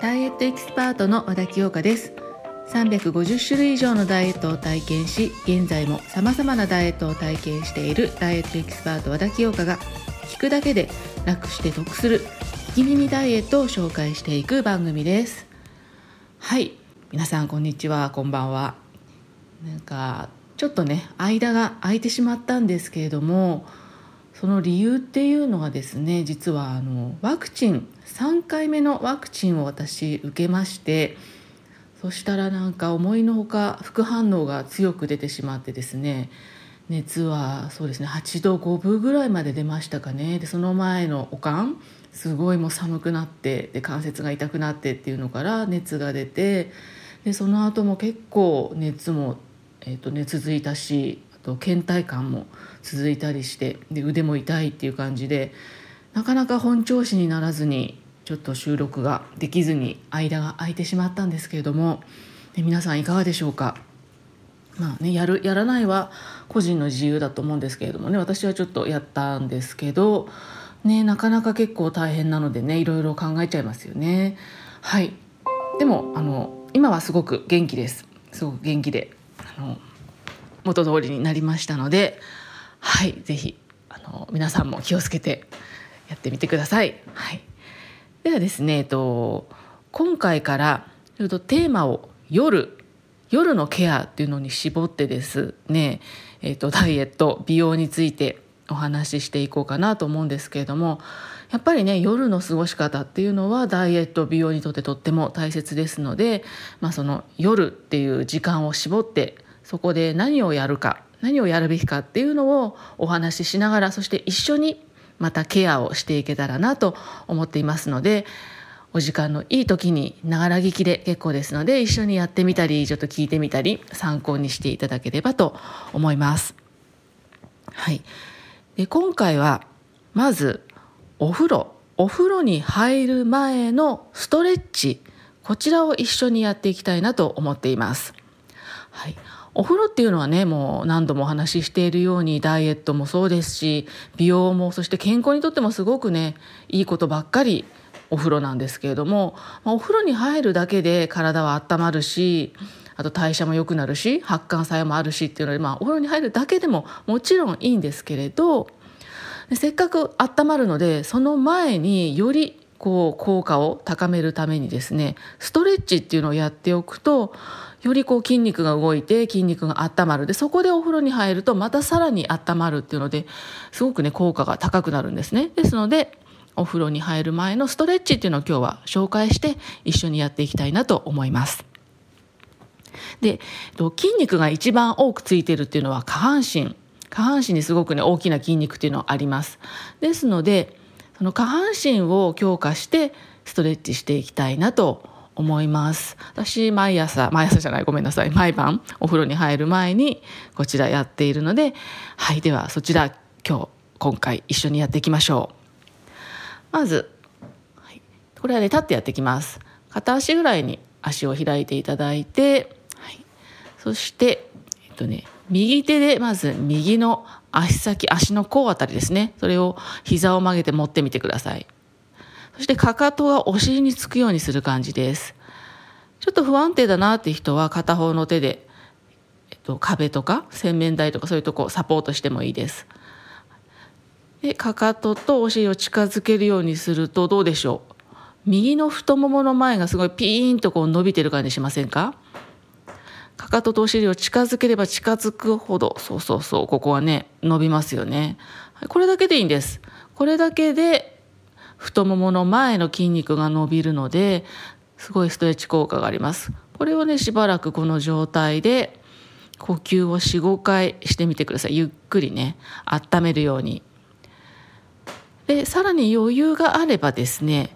ダイエットエキスパートの和田清香です。350種類以上のダイエットを体験し現在も様々なダイエットを体験しているダイエットエキスパート和田清香が聞くだけで楽して得する聞き耳ダイエットを紹介していく番組です。はい皆さんこんにちは。こんばんは。なんかちょっとね間が空いてしまったんですけれどもその理由っていうのはですね実はあのワクチン3回目のワクチンを私受けましてそしたらなんか思いのほか副反応が強く出てしまってですね熱はそうですね8度5分ぐらいまで出ましたかね。でその前のおかんすごいもう寒くなってで関節が痛くなってっていうのから熱が出てでその後も結構熱も、えーとね、続いたしあと倦怠感も続いたりしてで腕も痛いっていう感じでなかなか本調子にならずにちょっと収録ができずに間が空いてしまったんですけれどもで皆さんいかがでしょうか？まあね、やるやらないは個人の自由だと思うんですけれどもね私はちょっとやったんですけど、ね、なかなか結構大変なのでねいろいろ考えちゃいますよね。はい。でもあの今はすごく元気です。すごく元気であの元通りになりましたのではい是非あの皆さんも気をつけてやってみてください。はい、ではですね、えっと、今回からちょっとテーマを夜夜のケアっていうのに絞ってですね、えーと、ダイエット美容についてお話ししていこうかなと思うんですけれどもやっぱりね夜の過ごし方っていうのはダイエット美容にとってとっても大切ですので、まあ、その夜っていう時間を絞ってそこで何をやるか何をやるべきかっていうのをお話ししながらそして一緒にまたケアをしていけたらなと思っていますのでお時間のいい時にながら聞きで結構ですので一緒にやってみたりちょっと聞いてみたり参考にしていただければと思います。はい、で今回はまずお風呂お風呂に入る前のストレッチこちらを一緒にやっていきたいなと思っています。はい、お風呂っていうのはねもう何度もお話ししているようにダイエットもそうですし美容もそして健康にとってもすごくねいいことばっかりお風呂なんですけれども、ま、お風呂に入るだけで体は温まるしあと代謝も良くなるし発汗作用もあるしっていうので、まあ、お風呂に入るだけでももちろんいいんですけれどせっかく温まるのでその前によりこう効果を高めるためにですねストレッチっていうのをやっておくとよりこう筋肉が動いて筋肉が温まる。でそこでお風呂に入るとまたさらに温まるっていうのですごくね効果が高くなるんですね。ですのでお風呂に入る前のストレッチっていうのを今日は紹介して一緒にやっていきたいなと思います。で筋肉が一番多くついてるっていうのは下半身。下半身にすごくね大きな筋肉っていうのはあります。ですのでその下半身を強化してストレッチしていきたいなと思います。私毎朝毎朝じゃないごめんなさい。毎晩お風呂に入る前にこちらやっているのではい。ではそちら今日今回一緒にやっていきましょう。まず、これはね立ってやっていきます。片足ぐらいに足を開いていただいて、はい、そしてとね右手でまず右の足先足の甲あたりですね。それを膝を曲げて持ってみてください。そしてかかとがお尻につくようにする感じです。ちょっと不安定だなって人は片方の手で、えっと、壁とか洗面台とかそういうとこサポートしてもいいです。でかかととお尻を近づけるようにするとどうでしょう？右の太ももの前がすごいピーンとこう伸びてる感じしませんか？かかととお尻を近づければ近づくほどそうそうそうここはね伸びますよね。これだけでいいんです。これだけで太ももの前の筋肉が伸びるのですごいストレッチ効果があります。これをねしばらくこの状態で呼吸を45回してみてください。ゆっくりね温めるように。でさらに余裕があればですね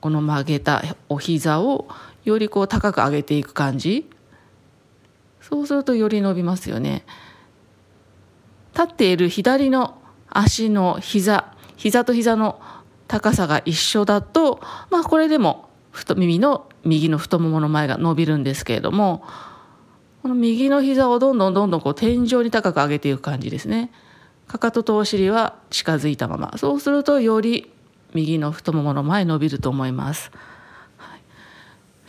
この曲げたお膝をよりこう高く上げていく感じ。そうするとより伸びますよね。立っている左の足の膝膝と膝の高さが一緒だとまあこれでも耳の右の太ももの前が伸びるんですけれどもこの右の膝をどんどんどんどんこう天井に高く上げていく感じですね。かかととお尻は近づいたままそうするとより右の太ももの前伸びると思います、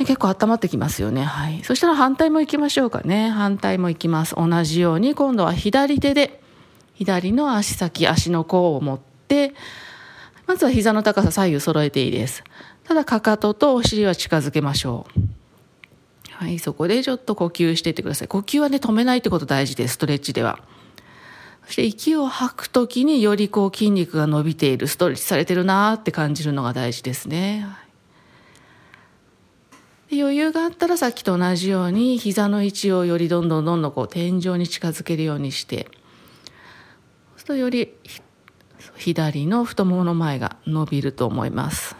結構温まってきますよね。はい。そしたら反対も行きましょうかね。反対も行きます。同じように今度は左手で左の足先足の甲を持ってまずは膝の高さ左右揃えていいです。ただかかととお尻は近づけましょう。はい、そこでちょっと呼吸していってください。呼吸はね、止めないってこと大事です、ストレッチでは。そして息を吐くときによりこう筋肉が伸びている、ストレッチされてるなって感じるのが大事ですね。で余裕があったらさっきと同じように膝の位置をよりどんどんどんどんこう天井に近づけるようにしてそうするとより左の太ももの前が伸びると思います。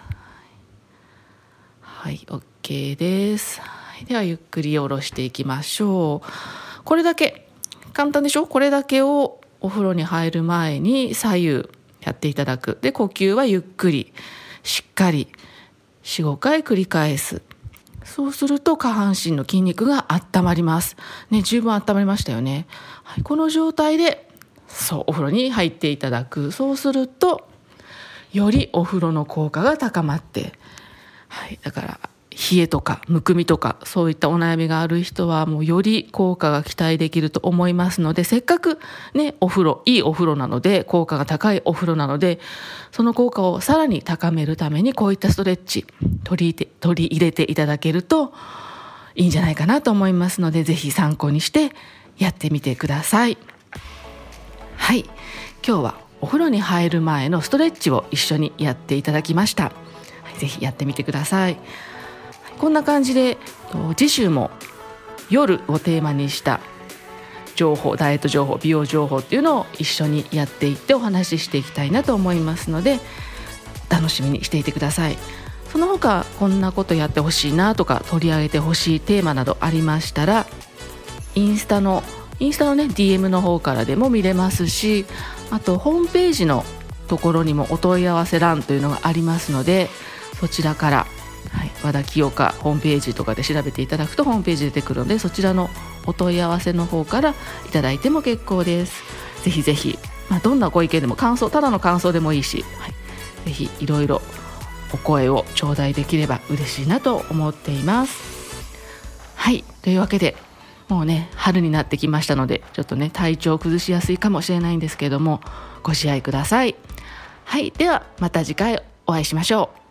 はい、OK です。ではゆっくり下ろしていきましょう。これだけ簡単でしょ？これだけをお風呂に入る前に左右やっていただく。で、呼吸はゆっくり、しっかり、4、5回繰り返す。そうすると下半身の筋肉が温まります。ね、十分温まりましたよね。はい、この状態で、そう、お風呂に入っていただく。そうすると、よりお風呂の効果が高まって、はい、だから冷えとかむくみとかそういったお悩みがある人はもうより効果が期待できると思いますのでせっかくねお風呂いいお風呂なので効果が高いお風呂なのでその効果をさらに高めるためにこういったストレッチ取り入れて取り入れていただけるといいんじゃないかなと思いますのでぜひ参考にしてやってみてください。はい。今日はお風呂に入る前のストレッチを一緒にやっていただきました。ぜひやってみてください。こんな感じで次週も夜をテーマにした情報ダイエット情報美容情報っていうのを一緒にやっていってお話ししていきたいなと思いますので楽しみにしていてください。その他こんなことやってほしいなとか取り上げてほしいテーマなどありましたらインスタのインスタのね DM の方からでも見れますしあとホームページのところにもお問い合わせ欄というのがありますのでそちらからはい、和田清香ホームページとかで調べていただくとホームページ出てくるのでそちらのお問い合わせの方からいただいても結構です。ぜひぜひ、まあ、どんなご意見でも感想ただの感想でもいいし、はい、ぜひいろいろお声を頂戴できれば嬉しいなと思っています。はい。というわけでもうね春になってきましたのでちょっとね体調崩しやすいかもしれないんですけれどもご自愛ください。はい。ではまた次回お会いしましょう。